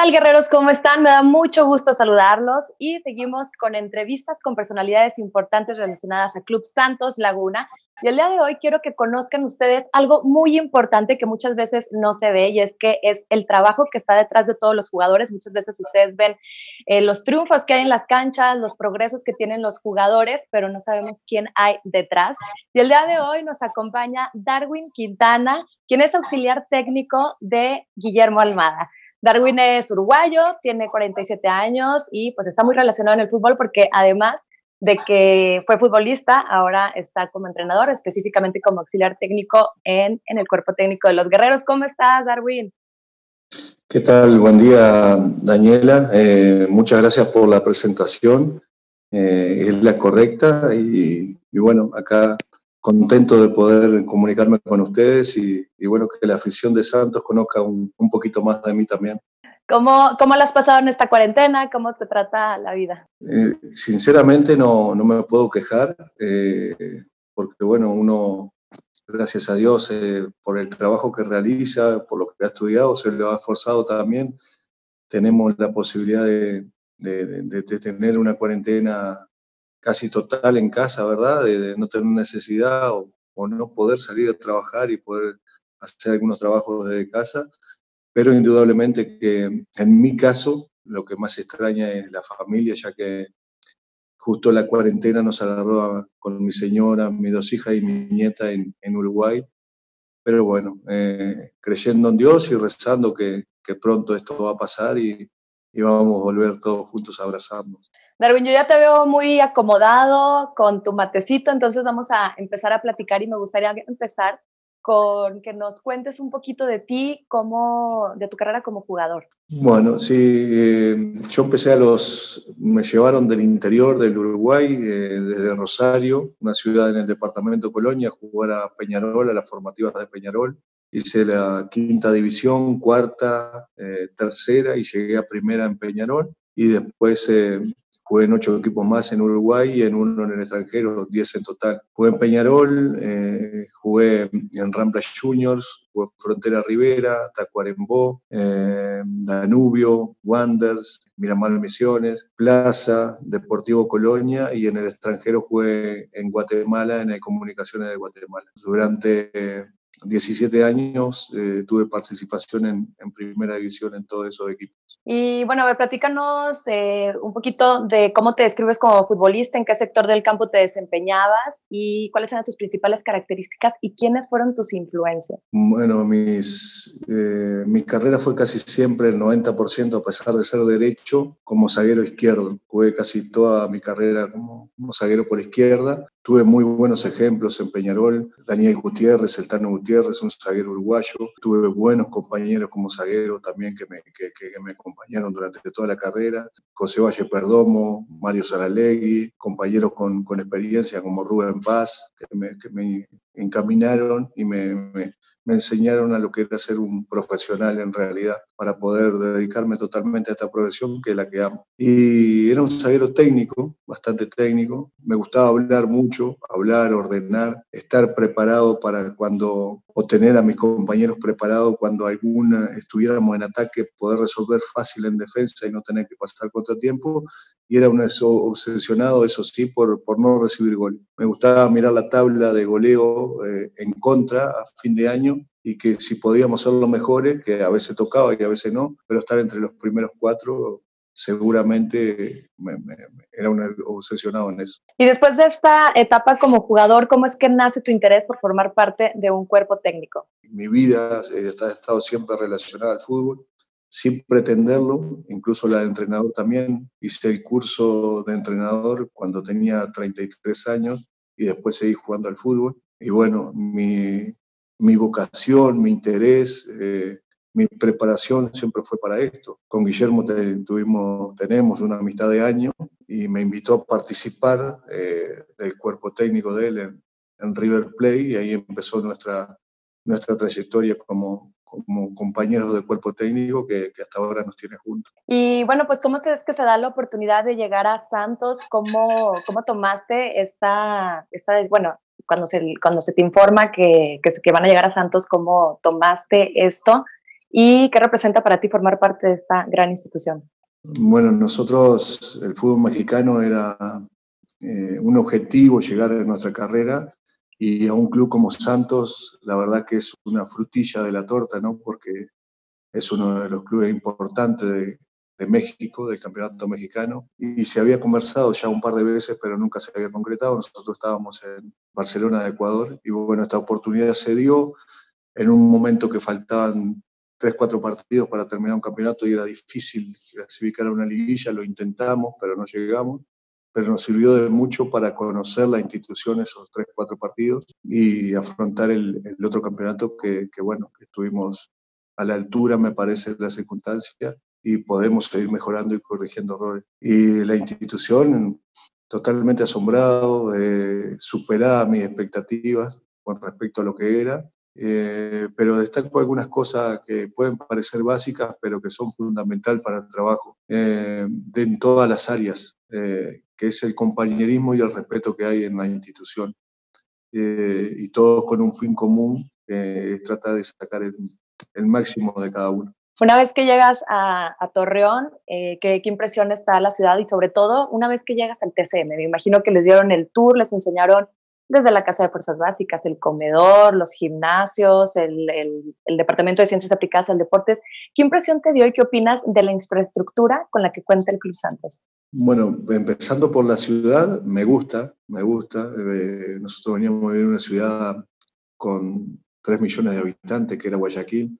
tal, guerreros? ¿Cómo están? Me da mucho gusto saludarlos y seguimos con entrevistas con personalidades importantes relacionadas a Club Santos Laguna. Y el día de hoy quiero que conozcan ustedes algo muy importante que muchas veces no se ve y es que es el trabajo que está detrás de todos los jugadores. Muchas veces ustedes ven eh, los triunfos que hay en las canchas, los progresos que tienen los jugadores, pero no sabemos quién hay detrás. Y el día de hoy nos acompaña Darwin Quintana, quien es auxiliar técnico de Guillermo Almada. Darwin es uruguayo, tiene 47 años y pues está muy relacionado en el fútbol porque además de que fue futbolista, ahora está como entrenador, específicamente como auxiliar técnico en, en el cuerpo técnico de los guerreros. ¿Cómo estás, Darwin? ¿Qué tal? Buen día, Daniela. Eh, muchas gracias por la presentación. Eh, es la correcta y, y, bueno, acá contento de poder comunicarme con ustedes y, bueno, que la afición de Santos conozca un, un poquito más de mí también. ¿Cómo, ¿Cómo la has pasado en esta cuarentena? ¿Cómo te trata la vida? Eh, sinceramente no, no, me puedo quejar, eh, porque bueno, uno, gracias a Dios, eh, por el trabajo que realiza, por lo que ha estudiado, se le ha esforzado también, tenemos la posibilidad de, de, de, de tener una cuarentena casi total en casa, ¿verdad? De, no tener necesidad o, o, no poder salir a trabajar y poder hacer algunos trabajos desde casa. Pero indudablemente que en mi caso lo que más extraña es la familia, ya que justo la cuarentena nos agarró con mi señora, mis dos hijas y mi nieta en, Uruguay. Pero bueno, eh, creyendo en Dios y rezando que, que pronto esto va a pasar y, y vamos a volver todos juntos a abrazarnos. Darwin, yo ya te veo muy acomodado con tu matecito, entonces vamos a empezar a platicar y me gustaría empezar con que nos cuentes un poquito de ti, como, de tu carrera como jugador. Bueno, sí, eh, yo empecé a los, me llevaron del interior del Uruguay, eh, desde Rosario, una ciudad en el departamento de Colonia, a jugar a Peñarol, a las formativas de Peñarol. Hice la quinta división, cuarta, eh, tercera y llegué a primera en Peñarol. Y después eh, Jugué en ocho equipos más en Uruguay y en uno en el extranjero, diez en total. Jugué en Peñarol, eh, jugué en Rampla Juniors, jugué en Frontera Rivera, Tacuarembó, eh, Danubio, Wanders, Miramar Misiones, Plaza, Deportivo Colonia y en el extranjero jugué en Guatemala, en el Comunicaciones de Guatemala. Durante 17 años eh, tuve participación en, en, primera división en todos esos equipos. Y bueno, a platícanos eh, un poquito de cómo te describes como futbolista, en qué sector del campo te desempeñabas y cuáles eran tus principales características y quiénes fueron tus influencias. Bueno, mis, eh, mi carrera fue casi siempre el 90%, a pesar de ser derecho, como zaguero izquierdo. Jugué casi toda mi carrera como, como zaguero por izquierda Tuve muy buenos ejemplos en Peñarol, Daniel Gutiérrez, el Tano Gutiérrez, un zaguero uruguayo. Tuve buenos compañeros como zaguero también que me, que, que me acompañaron durante toda la carrera. José Valle Perdomo, Mario Saralegui, compañeros con, con experiencia como Rubén Paz, que me, que me encaminaron y me, me, enseñaron a lo que era ser un profesional en realidad, para poder dedicarme totalmente a esta profesión que es la que amo. Y era un zaguero técnico, bastante técnico, me gustaba hablar mucho, hablar, ordenar, estar preparado para cuando, o tener a mis compañeros preparados cuando alguna estuviéramos en ataque, poder resolver fácil en defensa y no tener que pasar contratiempo. Y era un obsesionado, eso sí, por, por no recibir gol. Me gustaba mirar la tabla de goleo eh, en contra a fin de año y que si podíamos ser los mejores, que a veces tocaba y a veces no, pero estar entre los primeros cuatro seguramente me, me, era un obsesionado en eso. Y después de esta etapa como jugador, ¿cómo es que nace tu interés por formar parte de un cuerpo técnico? Mi vida eh, ha estado siempre relacionada al fútbol, sin pretenderlo, incluso la de entrenador también. Hice el curso de entrenador cuando tenía 33 años y después seguí jugando al fútbol. Y bueno, mi, mi vocación, mi interés, eh, mi preparación siempre fue para esto. Con Guillermo tuvimos, tenemos una amistad de años y me invitó a participar eh, del cuerpo técnico de él en, River Plate y ahí empezó nuestra, nuestra trayectoria como, como compañeros de cuerpo técnico que, que, hasta ahora nos tiene juntos. Y bueno, pues ¿cómo es que se da la oportunidad de llegar a Santos? ¿Cómo, cómo tomaste esta, esta, bueno, cuando se, cuando se te informa que, que, que van a llegar a Santos, cómo tomaste esto? y qué representa para ti formar parte de esta gran institución. Bueno, nosotros, el fútbol mexicano era eh, un objetivo llegar a nuestra carrera y a un club como Santos, la verdad que es una frutilla de la torta, ¿no? Porque es uno de los clubes importantes de, de México, del campeonato mexicano, y se había conversado ya un par de veces, pero nunca se había concretado. Nosotros estábamos en Barcelona, de Ecuador, y bueno, esta oportunidad se dio en un momento que faltaban tres, cuatro partidos para terminar un campeonato y era difícil clasificar a una liguilla, lo intentamos, pero no llegamos. Pero nos sirvió de mucho para conocer la institución esos tres, cuatro partidos y afrontar el, otro campeonato que, que, bueno, estuvimos a la altura, me parece, de la circunstancia y podemos seguir mejorando y corrigiendo errores. Y la institución, totalmente asombrado, eh, superada mis expectativas con respecto a lo que era eh, pero destaco algunas cosas que pueden parecer básicas, pero que son fundamental para el trabajo eh, en todas las áreas, eh, que es el compañerismo y el respeto que hay en la institución. y todos con un fin común, es tratar de sacar el, el, máximo de cada uno. Una vez que llegas a, Torreón, ¿qué, ¿qué impresión está la ciudad? Y sobre todo, una vez que llegas al TCM, me imagino que les dieron el tour, les enseñaron desde la Casa de Fuerzas Básicas, el comedor, los gimnasios, el, Departamento de Ciencias Aplicadas al Deportes. ¿Qué impresión te dio y qué opinas de la infraestructura con la que cuenta el Club Santos? Bueno, empezando por la ciudad, me gusta, me gusta. Eh, nosotros veníamos a vivir en una ciudad con 3 millones de habitantes, que era Guayaquil.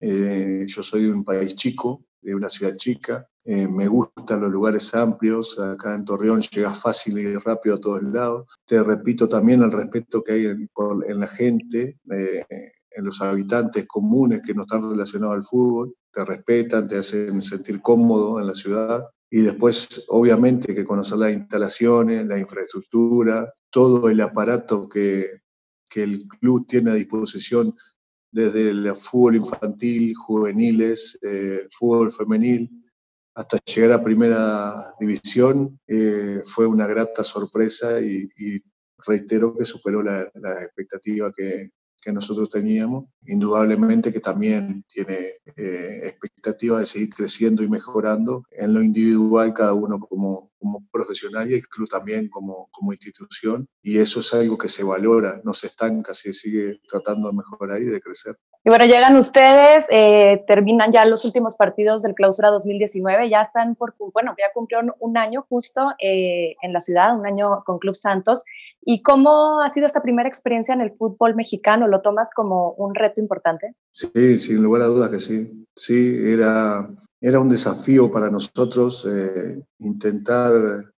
Eh, yo soy de un país chico, de una ciudad chica. Eh, me gustan los lugares amplios. Acá en Torreón llegas fácil y rápido a todos lados. Te repito también el respeto que hay en, la gente, eh, en los habitantes comunes que no están relacionados al fútbol. Te respetan, te hacen sentir cómodo en la ciudad. Y después, obviamente, que conocer las instalaciones, la infraestructura, todo el aparato que, que el club tiene a disposición desde el fútbol infantil, juveniles, eh, fútbol femenil, hasta llegar a primera división, eh, fue una grata sorpresa y, reitero que superó la, la expectativa que, que nosotros teníamos. Indudablemente que también tiene eh, expectativa de seguir creciendo y mejorando en lo individual, cada uno como, como profesional y el club también como, como institución. Y eso es algo que se valora, no se estanca, se sigue tratando de mejorar y de crecer. Y bueno, llegan ustedes, eh, terminan ya los últimos partidos del clausura 2019, ya están por, bueno, ya cumplieron un año justo eh, en la ciudad, un año con Club Santos. ¿Y cómo ha sido esta primera experiencia en el fútbol mexicano? ¿Lo tomas como un reto importante? Sí, sin lugar a dudas que sí. Sí, era, era un desafío para nosotros eh, intentar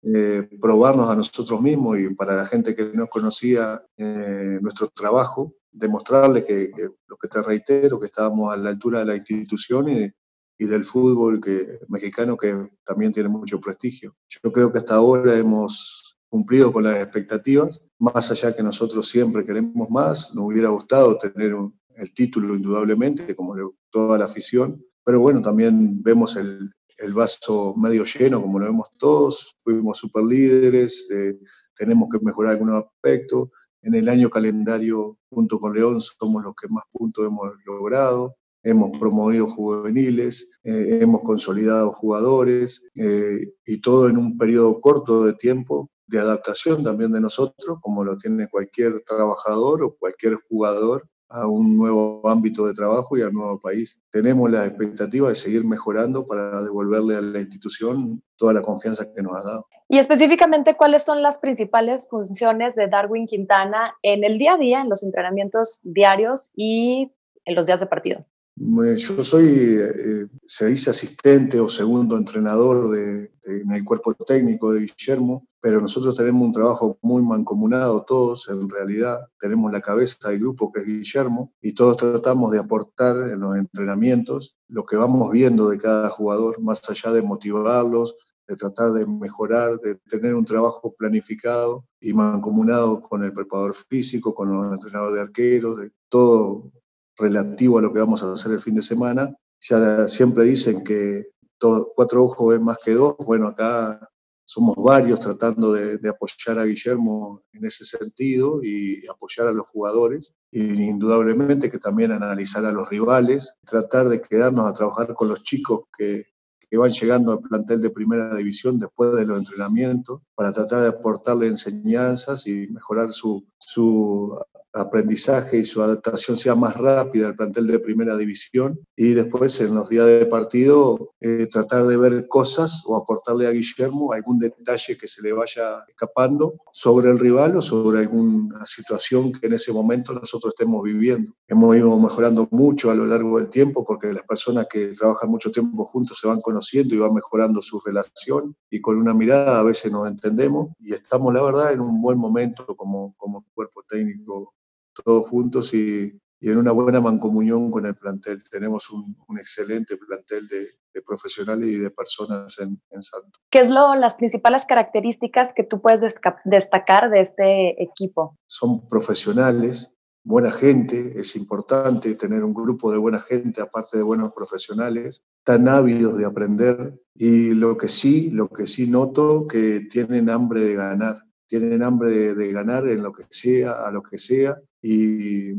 probarnos a nosotros mismos y para la gente que no conocía nuestro trabajo, demostrarle que, lo que te reitero, que estábamos a la altura de la institución y, y, del fútbol que, mexicano que también tiene mucho prestigio. Yo creo que hasta ahora hemos cumplido con las expectativas, más allá que nosotros siempre queremos más, nos hubiera gustado tener el título indudablemente, como toda la afición, pero bueno, también vemos el, el vaso medio lleno, como lo vemos todos, fuimos super líderes, eh, tenemos que mejorar algunos aspectos, en el año calendario, junto con León, somos los que más puntos hemos logrado. Hemos promovido juveniles, eh, hemos consolidado jugadores eh, y todo en un periodo corto de tiempo de adaptación también de nosotros, como lo tiene cualquier trabajador o cualquier jugador a un nuevo ámbito de trabajo y al nuevo país. Tenemos la expectativa de seguir mejorando para devolverle a la institución toda la confianza que nos ha dado. Y específicamente, ¿cuáles son las principales funciones de Darwin Quintana en el día a día, en los entrenamientos diarios y en los días de partido? Yo soy, eh, se dice asistente o segundo entrenador de, en el cuerpo técnico de Guillermo, pero nosotros tenemos un trabajo muy mancomunado todos, en realidad tenemos la cabeza del grupo que es Guillermo y todos tratamos de aportar en los entrenamientos lo que vamos viendo de cada jugador, más allá de motivarlos, de tratar de mejorar, de tener un trabajo planificado y mancomunado con el preparador físico, con los entrenadores de arqueros, de todo relativo a lo que vamos a hacer el fin de semana. Ya siempre dicen que todo, cuatro ojos es más que dos. Bueno, acá somos varios tratando de, apoyar a Guillermo en ese sentido y apoyar a los jugadores. Y indudablemente que también analizar a los rivales, tratar de quedarnos a trabajar con los chicos que, que van llegando al plantel de primera división después de los entrenamientos para tratar de aportarle enseñanzas y mejorar su, su aprendizaje y su adaptación sea más rápida al plantel de primera división y después en los días de partido eh, tratar de ver cosas o aportarle a Guillermo algún detalle que se le vaya escapando sobre el rival o sobre alguna situación que en ese momento nosotros estemos viviendo. Hemos ido mejorando mucho a lo largo del tiempo porque las personas que trabajan mucho tiempo juntos se van conociendo y van mejorando su relación y con una mirada a veces nos entendemos y estamos la verdad en un buen momento como, como cuerpo técnico todos juntos y, en una buena mancomunión con el plantel. Tenemos un, excelente plantel de, profesionales y de personas en, en Santo. ¿Qué es lo, las principales características que tú puedes destacar de este equipo? Son profesionales, buena gente, es importante tener un grupo de buena gente, aparte de buenos profesionales, tan ávidos de aprender y lo que sí, lo que sí noto que tienen hambre de ganar tienen hambre de, ganar en lo que sea, a lo que sea, y,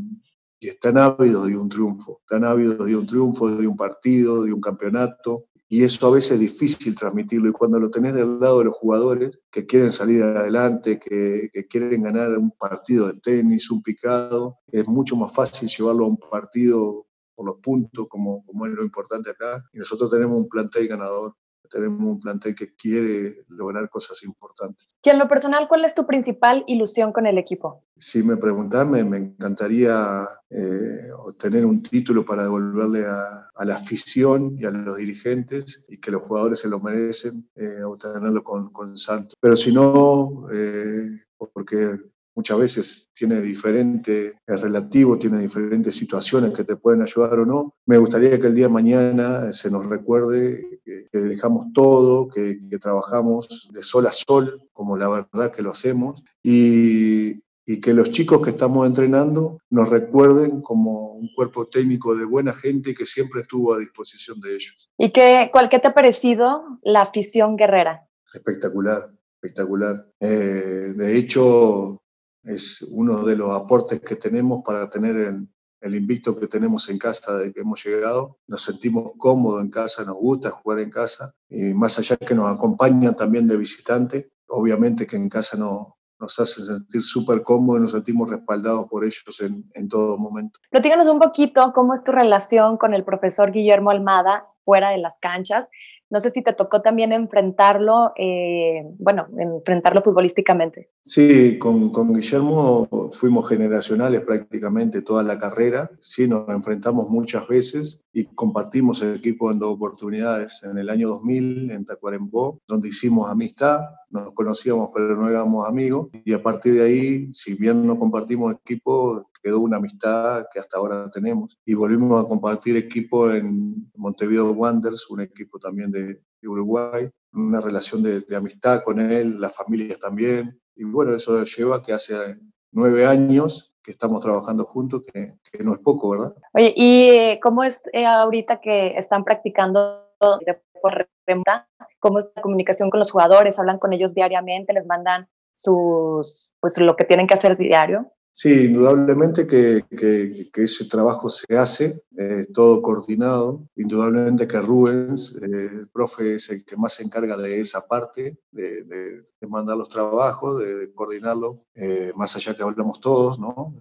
están ávidos de un triunfo, están ávidos de un triunfo, de un partido, de un campeonato, y eso a veces es difícil transmitirlo. Y cuando lo tenés del lado de los jugadores que quieren salir adelante, que, que, quieren ganar un partido de tenis, un picado, es mucho más fácil llevarlo a un partido por los puntos, como, como es lo importante acá. Y nosotros tenemos un plantel ganador tenemos un plantel que quiere lograr cosas importantes. Y en lo personal, ¿cuál es tu principal ilusión con el equipo? Si me preguntas, me, encantaría eh, obtener un título para devolverle a, la afición y a los dirigentes y que los jugadores se lo merecen, eh, obtenerlo con, con Santos. Pero si no, eh, porque muchas veces tiene diferente, es relativo, tiene diferentes situaciones que te pueden ayudar o no. Me gustaría que el día de mañana se nos recuerde que, dejamos todo, que, trabajamos de sol a sol, como la verdad que lo hacemos, y, que los chicos que estamos entrenando nos recuerden como un cuerpo técnico de buena gente que siempre estuvo a disposición de ellos. ¿Y qué, cuál, qué te ha parecido la afición guerrera? Espectacular, espectacular. Eh, de hecho, es uno de los aportes que tenemos para tener el, invicto que tenemos en casa de que hemos llegado. Nos sentimos cómodos en casa, nos gusta jugar en casa, y más allá que nos acompañan también de visitante, obviamente que en casa no, nos hace sentir súper cómodos y nos sentimos respaldados por ellos en, en todo momento. Platícanos un poquito cómo es tu relación con el profesor Guillermo Almada fuera de las canchas no sé si te tocó también enfrentarlo, eh, bueno, enfrentarlo futbolísticamente. Sí, con, con, Guillermo fuimos generacionales prácticamente toda la carrera. Sí, nos enfrentamos muchas veces y compartimos el equipo en dos oportunidades. En el año 2000 en Tacuarembó, donde hicimos amistad, nos conocíamos pero no éramos amigos. Y a partir de ahí, si bien no compartimos equipo, quedó una amistad que hasta ahora tenemos. Y volvimos a compartir equipo en Montevideo Wanderers, un equipo también de, Uruguay, una relación de, amistad con él, las familias también. Y bueno, eso lleva que hace nueve años que estamos trabajando juntos, que, no es poco, ¿verdad? Oye, ¿y eh, cómo es eh, ahorita que están practicando de forma? ¿Cómo es la comunicación con los jugadores? ¿Hablan con ellos diariamente? ¿Les mandan sus, pues lo que tienen que hacer diario? Sí, indudablemente que, que, ese trabajo se hace, eh, todo coordinado. Indudablemente que Rubens, eh, el profe, es el que más se encarga de esa parte, de, de, mandar los trabajos, de, coordinarlo, eh, más allá que hablamos todos, ¿no?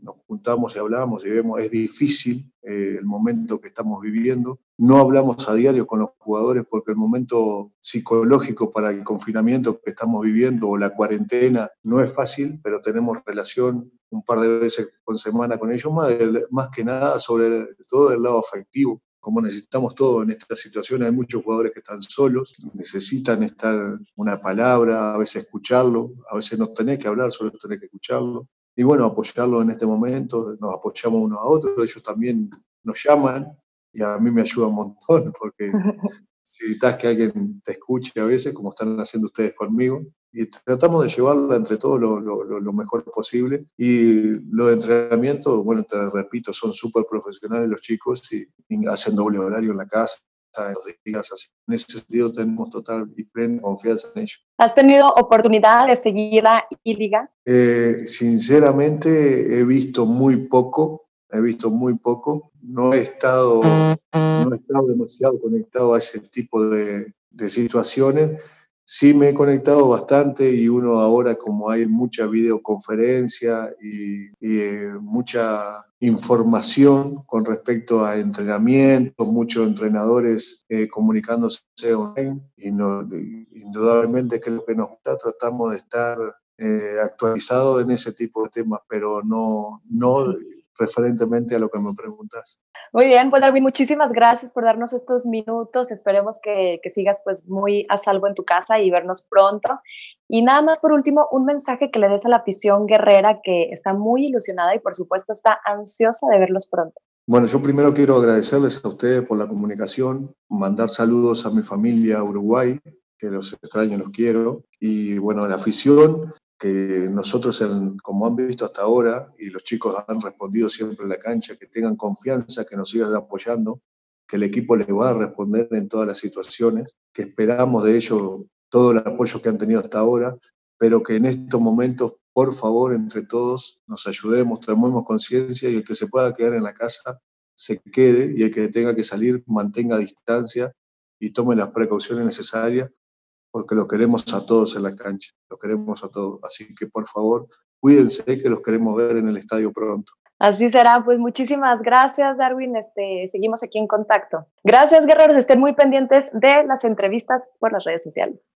nos juntamos y hablamos y vemos, es difícil el momento que estamos viviendo. No hablamos a diario con los jugadores porque el momento psicológico para el confinamiento que estamos viviendo o la cuarentena no es fácil, pero tenemos relación un par de veces por semana con ellos, más, más que nada sobre todo el lado afectivo. Como necesitamos todo en esta situación, hay muchos jugadores que están solos, necesitan estar una palabra, a veces escucharlo, a veces no tenés que hablar, solo tenés que escucharlo. Y bueno, apoyarlo en este momento, nos apoyamos uno a otro, ellos también nos llaman y a mí me ayuda un montón porque necesitas que alguien te escuche a veces, como están haciendo ustedes conmigo, y tratamos de llevarla entre todos lo, lo, lo, mejor posible. Y lo de entrenamiento, bueno, te repito, son súper profesionales los chicos y, hacen doble horario en la casa. en los días. Así. En ese sentido tenemos total y plena confianza en ellos. ¿Has tenido oportunidad de seguir la I-Liga? Eh, sinceramente he visto muy poco, he visto muy poco. No he estado, no he estado demasiado conectado a ese tipo de, de situaciones Sí me he conectado bastante y uno ahora como hay mucha videoconferencia y, eh, mucha información con respecto a entrenamiento, muchos entrenadores eh, comunicándose online y no, indudablemente lo que nos gusta tratamos de estar eh, actualizados en ese tipo de temas, pero no, no referentemente a lo que me preguntas. Muy bien, pues Darwin, muchísimas gracias por darnos estos minutos. Esperemos que, que, sigas pues muy a salvo en tu casa y vernos pronto. Y nada más por último, un mensaje que le des a la afición guerrera que está muy ilusionada y por supuesto está ansiosa de verlos pronto. Bueno, yo primero quiero agradecerles a ustedes por la comunicación, mandar saludos a mi familia Uruguay, que los extraño, los quiero, y bueno, a la afición, que nosotros, como han visto hasta ahora, y los chicos han respondido siempre en la cancha, que tengan confianza, que nos sigan apoyando, que el equipo les va a responder en todas las situaciones, que esperamos de ellos todo el apoyo que han tenido hasta ahora, pero que en estos momentos, por favor, entre todos, nos ayudemos, tomemos conciencia y el que se pueda quedar en la casa, se quede y el que tenga que salir, mantenga distancia y tome las precauciones necesarias porque lo queremos a todos en la cancha, lo queremos a todos. Así que por favor, cuídense que los queremos ver en el estadio pronto. Así será, pues muchísimas gracias Darwin, este, seguimos aquí en contacto. Gracias guerreros, estén muy pendientes de las entrevistas por las redes sociales.